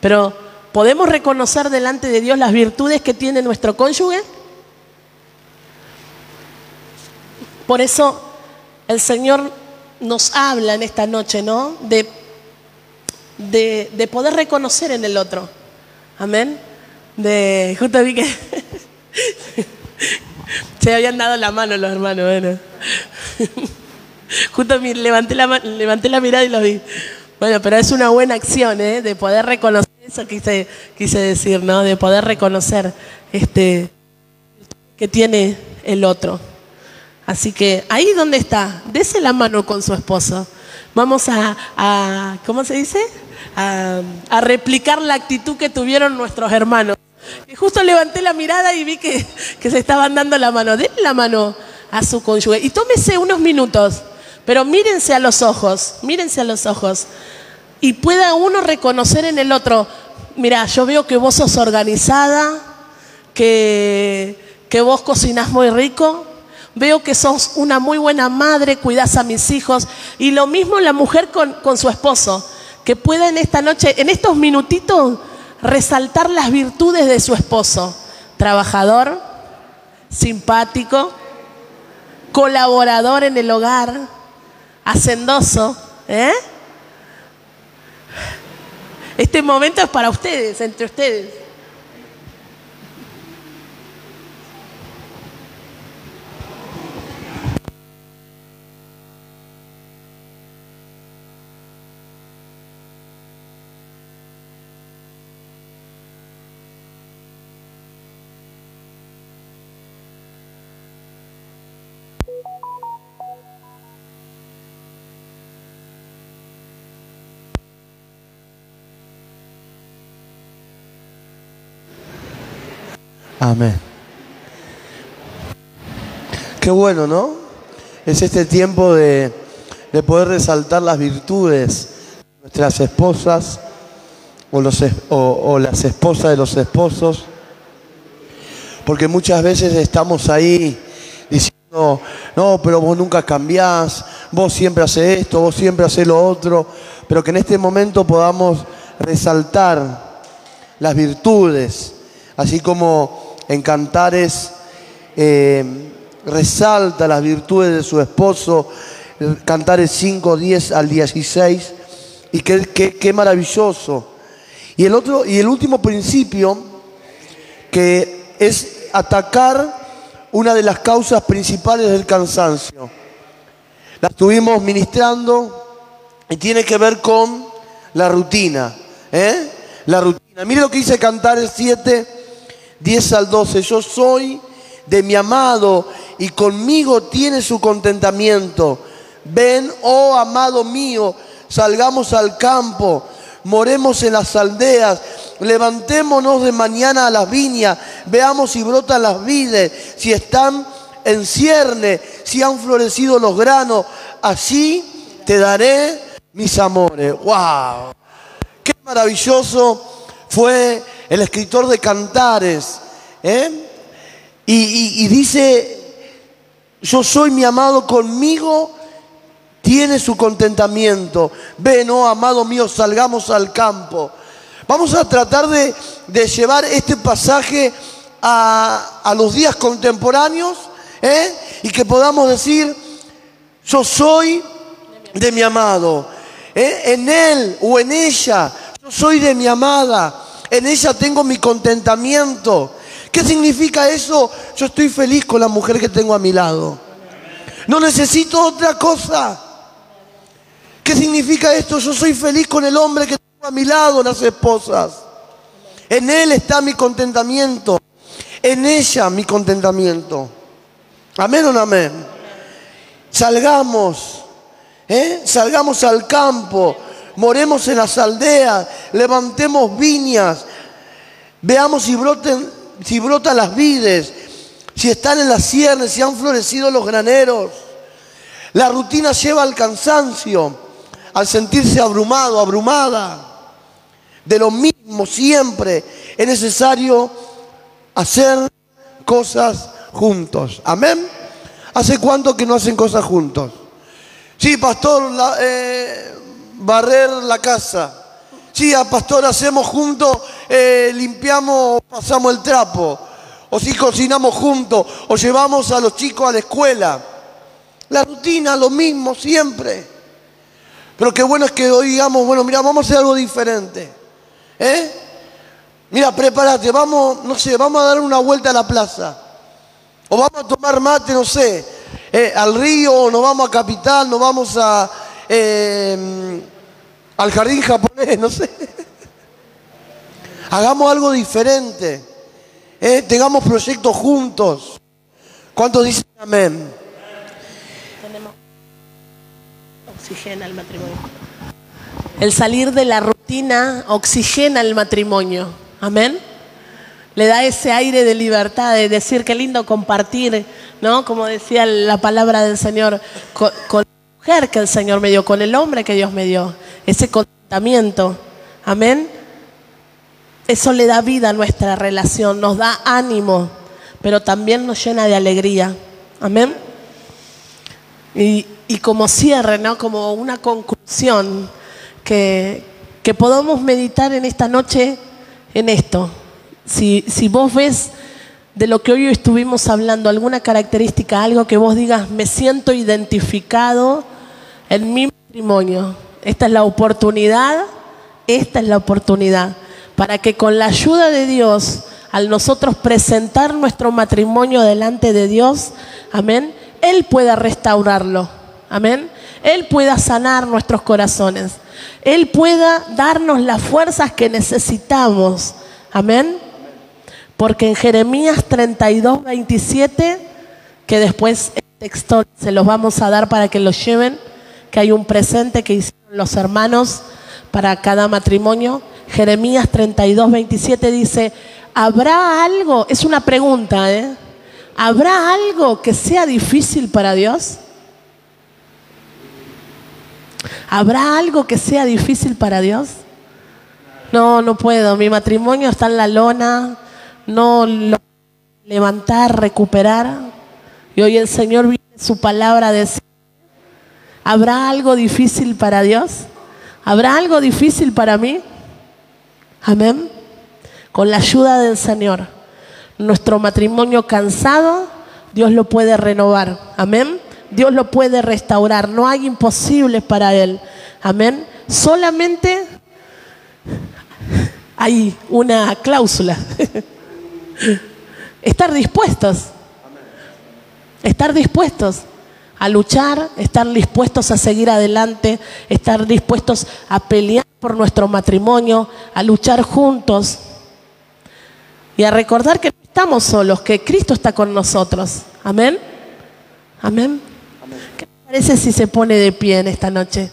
pero ¿podemos reconocer delante de Dios las virtudes que tiene nuestro cónyuge? Por eso el Señor nos habla en esta noche, ¿no? De, de, poder reconocer en el otro. Amén. De, justo vi que se habían dado la mano los hermanos. Bueno. justo levanté la, levanté la mirada y lo vi. Bueno, pero es una buena acción, ¿eh? De poder reconocer, eso quise, quise decir, ¿no? De poder reconocer este, que tiene el otro. Así que ahí donde está, dese la mano con su esposo. Vamos a, ¿cómo se dice? A, replicar la actitud que tuvieron nuestros hermanos. Justo levanté la mirada y vi que, se estaban dando la mano. Denle la mano a su cónyuge y tómese unos minutos, pero mírense a los ojos, mírense a los ojos. Y pueda uno reconocer en el otro, mira, yo veo que vos sos organizada, que, que vos cocinás muy rico, Veo que sos una muy buena madre, cuidas a mis hijos. Y lo mismo la mujer con, su esposo, que pueda en esta noche, en estos minutitos, resaltar las virtudes de su esposo. Trabajador, simpático, colaborador en el hogar, hacendoso. ¿eh? Este momento es para ustedes, entre ustedes. Amén. Qué bueno, ¿no? Es este tiempo de, de poder resaltar las virtudes de nuestras esposas o, o las esposas de los esposos. Porque muchas veces estamos ahí diciendo, no, pero vos nunca cambiás, vos siempre haces esto, vos siempre haces lo otro, pero que en este momento podamos resaltar las virtudes, así como en Cantares eh, resalta las virtudes de su esposo, Cantares 5, 10 al 16, y qué, qué- qué maravilloso. Y el, otro, y el último principio, que es atacar una de las causas principales del cansancio. La estuvimos ministrando y tiene que ver con la rutina. ¿eh? La rutina. Mire lo que dice Cantares 7, 10 al 12. Yo soy de mi amado y conmigo tiene su contentamiento. Ven, oh amado mío, salgamos al campo, moremos en las aldeas, levantémonos de mañana a las viñas, veamos si brotan las vides, si están en cierne, si han florecido los granos, así te daré mis amores. ¡Wow! Qué maravilloso fue el escritor de Cantares. ¿eh? Y, dice, yo soy mi amado conmigo, tiene su contentamiento. Ven, oh amado mío, salgamos al campo. Vamos a tratar de, llevar este pasaje a, a los días contemporáneos ¿eh? y que podamos decir, yo soy de mi amado. ¿eh? En él o en ella, yo soy de mi amada. En ella tengo mi contentamiento. ¿Qué significa eso? Yo estoy feliz con la mujer que tengo a mi lado. No necesito otra cosa. ¿Qué significa esto? Yo soy feliz con el hombre que tengo a mi lado, las esposas. En él está mi contentamiento. En ella mi contentamiento. Amén o no amén. Salgamos, ¿eh? salgamos al campo, moremos en las aldeas, levantemos viñas, veamos si, broten, si brotan las vides, si están en las ciernes, si han florecido los graneros. La rutina lleva al cansancio, al sentirse abrumado, abrumada. De lo mismo siempre es necesario hacer cosas juntos. Amén. ¿Hace cuánto que no hacen cosas juntos? Sí, pastor, la- eh, barrer la casa. Sí, a pastor, hacemos juntos, eh, limpiamos, pasamos el trapo. O si cocinamos juntos, o llevamos a los chicos a la escuela. La rutina, lo mismo siempre. Pero qué bueno es que hoy digamos, bueno, mira, vamos a hacer algo diferente. ¿Eh? Mira, prepárate, vamos, no sé, vamos a dar una vuelta a la plaza. O vamos a tomar mate, no sé, eh, al río, o nos vamos a Capital, nos vamos a, eh, al jardín japonés, no sé. Hagamos algo diferente. ¿eh? Tengamos proyectos juntos. ¿Cuántos dicen amén? Oxigena el matrimonio. El salir de la rutina oxigena el matrimonio. Amén. Le da ese aire de libertad, de decir qué lindo compartir, ¿no? Como decía la palabra del Señor, con, mujer que el Señor me dio, con el hombre que Dios me dio. Ese contentamiento. Amén. Eso le da vida a nuestra relación, nos da ánimo, pero también nos llena de alegría. Amén. Y, y como cierre, ¿no? Como una conclusión, que, que podamos meditar en esta noche en esto. Si, si vos ves de lo que hoy estuvimos hablando, alguna característica, algo que vos digas, me siento identificado en mi matrimonio. Esta es la oportunidad, esta es la oportunidad para que con la ayuda de Dios, al nosotros presentar nuestro matrimonio delante de Dios, amén, Él pueda restaurarlo, amén, Él pueda sanar nuestros corazones, Él pueda darnos las fuerzas que necesitamos, amén. Porque en Jeremías 32, 27, que después el texto se los vamos a dar para que lo lleven, que hay un presente que hicieron los hermanos para cada matrimonio. Jeremías 32, 27 dice, ¿habrá algo? Es una pregunta, ¿eh? ¿Habrá algo que sea difícil para Dios? ¿Habrá algo que sea difícil para Dios? No, no puedo. Mi matrimonio está en la lona. No lo levantar, recuperar. Y hoy el Señor viene su palabra a decir, ¿habrá algo difícil para Dios? ¿Habrá algo difícil para mí? Amén. Con la ayuda del Señor. Nuestro matrimonio cansado, Dios lo puede renovar. Amén. Dios lo puede restaurar. No hay imposibles para Él. Amén. Solamente hay una cláusula. Estar dispuestos. Estar dispuestos a luchar, estar dispuestos a seguir adelante, estar dispuestos a pelear por nuestro matrimonio, a luchar juntos y a recordar que no estamos solos, que Cristo está con nosotros. Amén. Amén. ¿Qué les parece si se pone de pie en esta noche?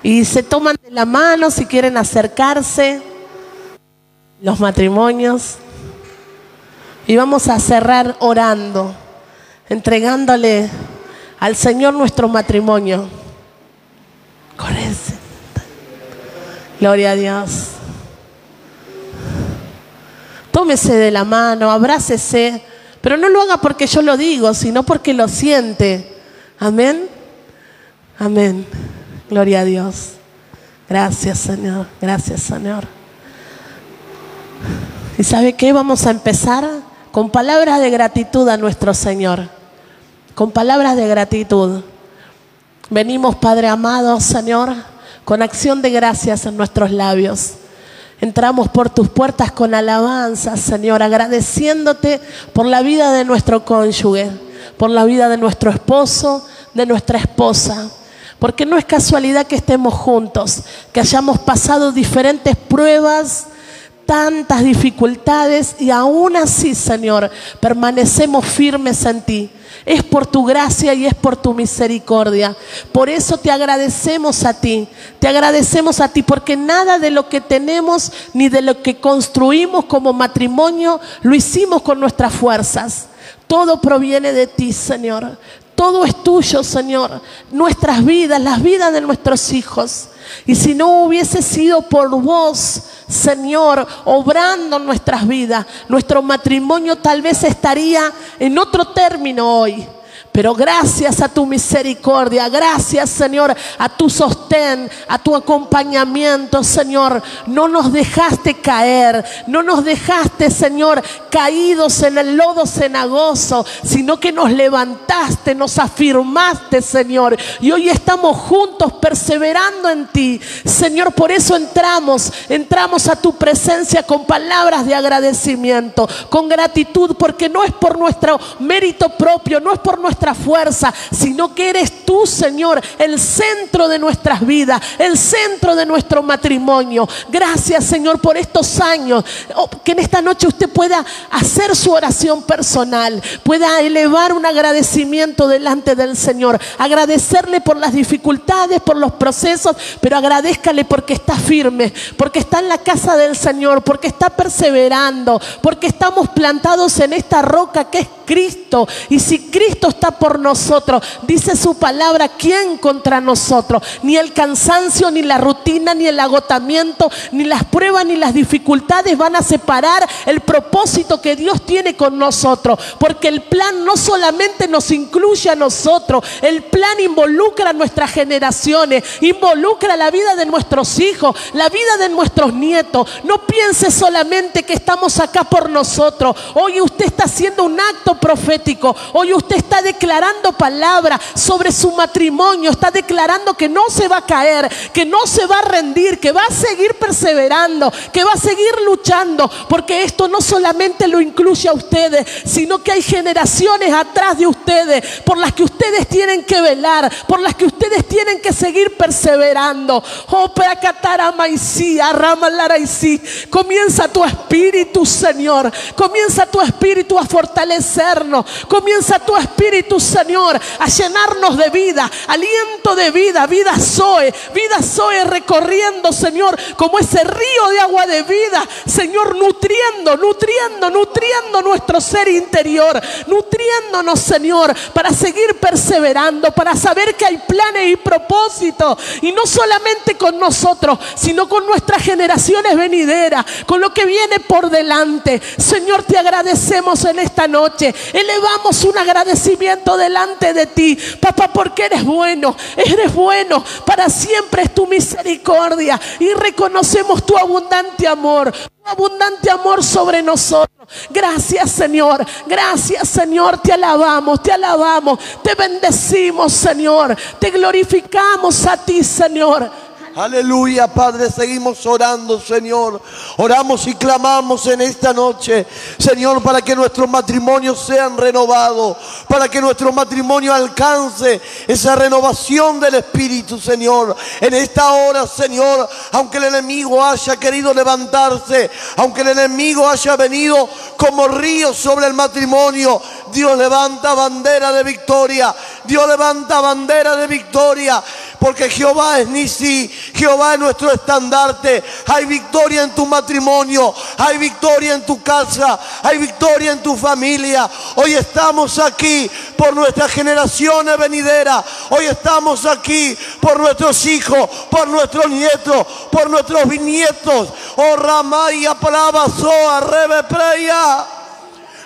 Y se toman de la mano si quieren acercarse los matrimonios. Y vamos a cerrar orando, entregándole al Señor nuestro matrimonio. Gloria a Dios. Tómese de la mano, abrácese, pero no lo haga porque yo lo digo, sino porque lo siente. Amén. Amén. Gloria a Dios. Gracias, Señor. Gracias, Señor. ¿Y sabe qué? Vamos a empezar con palabras de gratitud a nuestro Señor. Con palabras de gratitud. Venimos, Padre amado, Señor, con acción de gracias en nuestros labios. Entramos por tus puertas con alabanza, Señor, agradeciéndote por la vida de nuestro cónyuge, por la vida de nuestro esposo, de nuestra esposa. Porque no es casualidad que estemos juntos, que hayamos pasado diferentes pruebas, tantas dificultades y aún así, Señor, permanecemos firmes en ti. Es por tu gracia y es por tu misericordia. Por eso te agradecemos a ti. Te agradecemos a ti porque nada de lo que tenemos ni de lo que construimos como matrimonio lo hicimos con nuestras fuerzas. Todo proviene de ti, Señor. Todo es tuyo, Señor. Nuestras vidas, las vidas de nuestros hijos. Y si no hubiese sido por vos, Señor, obrando nuestras vidas, nuestro matrimonio tal vez estaría en otro término hoy. Pero gracias a tu misericordia, gracias Señor, a tu sostén, a tu acompañamiento, Señor, no nos dejaste caer, no nos dejaste, Señor, caídos en el lodo cenagoso, sino que nos levantaste, nos afirmaste, Señor. Y hoy estamos juntos perseverando en ti. Señor, por eso entramos, entramos a tu presencia con palabras de agradecimiento, con gratitud, porque no es por nuestro mérito propio, no es por nuestra fuerza, sino que eres tú, Señor, el centro de nuestras vidas, el centro de nuestro matrimonio. Gracias, Señor, por estos años. Oh, que en esta noche usted pueda hacer su oración personal, pueda elevar un agradecimiento delante del Señor, agradecerle por las dificultades, por los procesos, pero agradezcale porque está firme, porque está en la casa del Señor, porque está perseverando, porque estamos plantados en esta roca que es Cristo. Y si Cristo está por nosotros. Dice su palabra, ¿quién contra nosotros? Ni el cansancio, ni la rutina, ni el agotamiento, ni las pruebas, ni las dificultades van a separar el propósito que Dios tiene con nosotros. Porque el plan no solamente nos incluye a nosotros, el plan involucra a nuestras generaciones, involucra la vida de nuestros hijos, la vida de nuestros nietos. No piense solamente que estamos acá por nosotros. Hoy usted está haciendo un acto profético. Hoy usted está declarando palabra sobre su matrimonio. Está declarando que no se va a caer, que no se va a rendir, que va a seguir perseverando, que va a seguir luchando. Porque esto no solamente lo incluye a ustedes, sino que hay generaciones atrás de ustedes por las que ustedes tienen que velar, por las que ustedes tienen que seguir perseverando. Oh, Comienza tu espíritu, Señor. Comienza tu espíritu a fortalecernos. Comienza tu espíritu, Señor, a llenarnos de vida, aliento de vida, vida Zoe, vida Zoe recorriendo, Señor, como ese río de agua de vida, Señor, nutriendo, nutriendo, nutriendo nuestro ser interior, nutriéndonos, Señor, para seguir perseverando, para saber que hay planes y propósitos, y no solamente con nosotros, sino con nuestras generaciones venideras, con lo que viene por delante. Señor, te agradecemos en esta noche. Elevamos un agradecimiento delante de ti, papá, porque eres bueno, eres bueno, para siempre es tu misericordia. Y reconocemos tu abundante amor, tu abundante amor sobre nosotros. Gracias Señor, gracias Señor, te alabamos, te alabamos, te bendecimos Señor, te glorificamos a ti Señor. Aleluya, Padre, seguimos orando, Señor. Oramos y clamamos en esta noche, Señor, para que nuestros matrimonios sean renovados, para que nuestro matrimonio alcance esa renovación del Espíritu, Señor. En esta hora, Señor, aunque el enemigo haya querido levantarse, aunque el enemigo haya venido como río sobre el matrimonio, Dios levanta bandera de victoria. Dios levanta bandera de victoria. Porque Jehová es Nisi, Jehová es nuestro estandarte. Hay victoria en tu matrimonio, hay victoria en tu casa, hay victoria en tu familia. Hoy estamos aquí por nuestras generaciones venideras. Hoy estamos aquí por nuestros hijos, por nuestros nietos, por nuestros bisnietos. Oh Ramaya, Palabra, Soa, Rebe, Preya.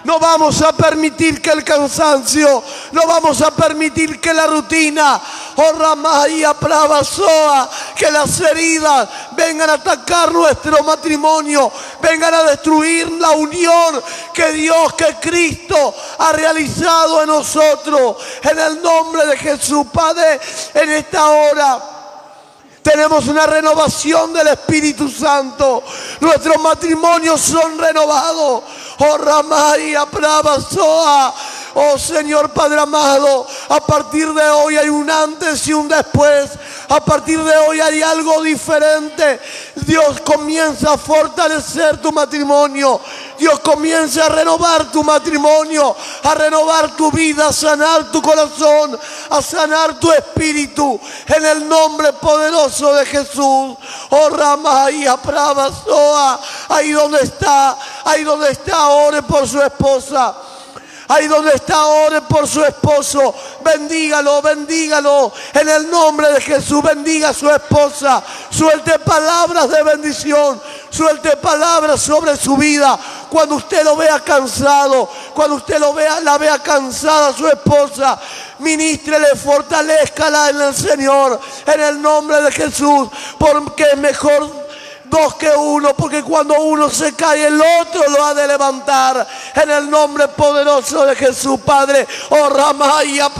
No vamos a permitir que el cansancio, no vamos a permitir que la rutina, oh Ramaya Pravasoa, que las heridas vengan a atacar nuestro matrimonio, vengan a destruir la unión que Dios, que Cristo ha realizado en nosotros. En el nombre de Jesús, Padre, en esta hora. Tenemos una renovación del Espíritu Santo. Nuestros matrimonios son renovados. Oh Ramaya Soa. Oh Señor Padre amado, a partir de hoy hay un antes y un después. A partir de hoy hay algo diferente. Dios comienza a fortalecer tu matrimonio. Dios comienza a renovar tu matrimonio, a renovar tu vida, a sanar tu corazón, a sanar tu espíritu. En el nombre poderoso de Jesús. Oh Ramaya Soa. Ahí donde está, ahí donde está, ore por su esposa. Ahí donde está, ore por su esposo. Bendígalo, bendígalo. En el nombre de Jesús, bendiga a su esposa. Suelte palabras de bendición. Suelte palabras sobre su vida. Cuando usted lo vea cansado, cuando usted lo vea, la vea cansada, su esposa, ministrele, fortalezcala en el Señor. En el nombre de Jesús. Porque es mejor dos que uno, porque cuando uno se cae, el otro lo ha de levantar. En el nombre poderoso de Jesús, Padre. Oh Ramaya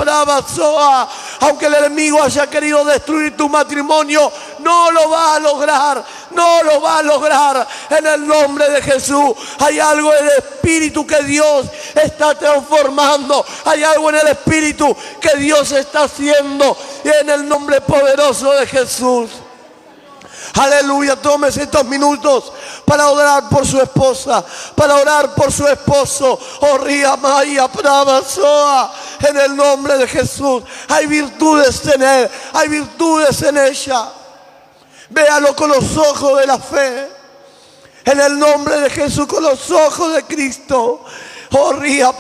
Soa. Aunque el enemigo haya querido destruir tu matrimonio, no lo va a lograr. No lo va a lograr. En el nombre de Jesús. Hay algo en el espíritu que Dios está transformando. Hay algo en el espíritu que Dios está haciendo. En el nombre poderoso de Jesús. Aleluya, tómese estos minutos para orar por su esposa, para orar por su esposo. Oh, Ría Maya Soa, en el nombre de Jesús. Hay virtudes en él, hay virtudes en ella. Véalo con los ojos de la fe. En el nombre de Jesús, con los ojos de Cristo. Oh, ría,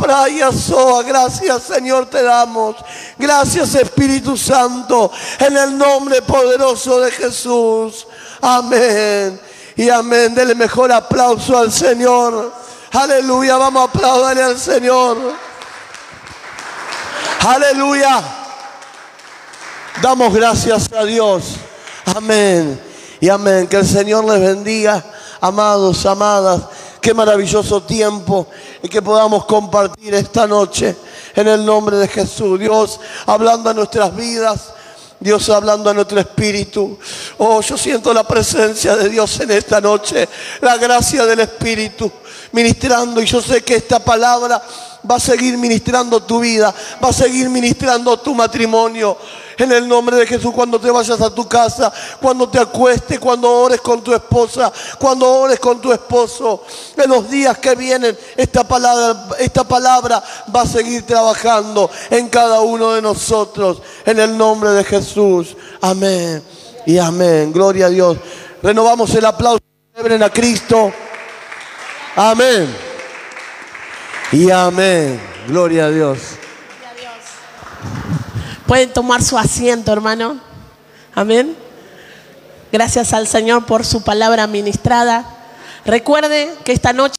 soa. Gracias, Señor, te damos. Gracias, Espíritu Santo. En el nombre poderoso de Jesús. Amén. Y amén. Dele mejor aplauso al Señor. Aleluya. Vamos a aplaudirle al Señor. Aleluya. Damos gracias a Dios. Amén. Y amén. Que el Señor les bendiga, amados, amadas. Qué maravilloso tiempo y que podamos compartir esta noche en el nombre de Jesús. Dios hablando a nuestras vidas. Dios hablando a nuestro espíritu. Oh, yo siento la presencia de Dios en esta noche. La gracia del Espíritu ministrando. Y yo sé que esta palabra va a seguir ministrando tu vida. Va a seguir ministrando tu matrimonio. En el nombre de Jesús, cuando te vayas a tu casa, cuando te acuestes, cuando ores con tu esposa, cuando ores con tu esposo, en los días que vienen, esta palabra, esta palabra va a seguir trabajando en cada uno de nosotros. En el nombre de Jesús. Amén. Y amén. Gloria a Dios. Renovamos el aplauso. A Cristo. Amén. Y amén. Gloria a Dios. Pueden tomar su asiento, hermano. Amén. Gracias al Señor por su palabra ministrada. Recuerde que esta noche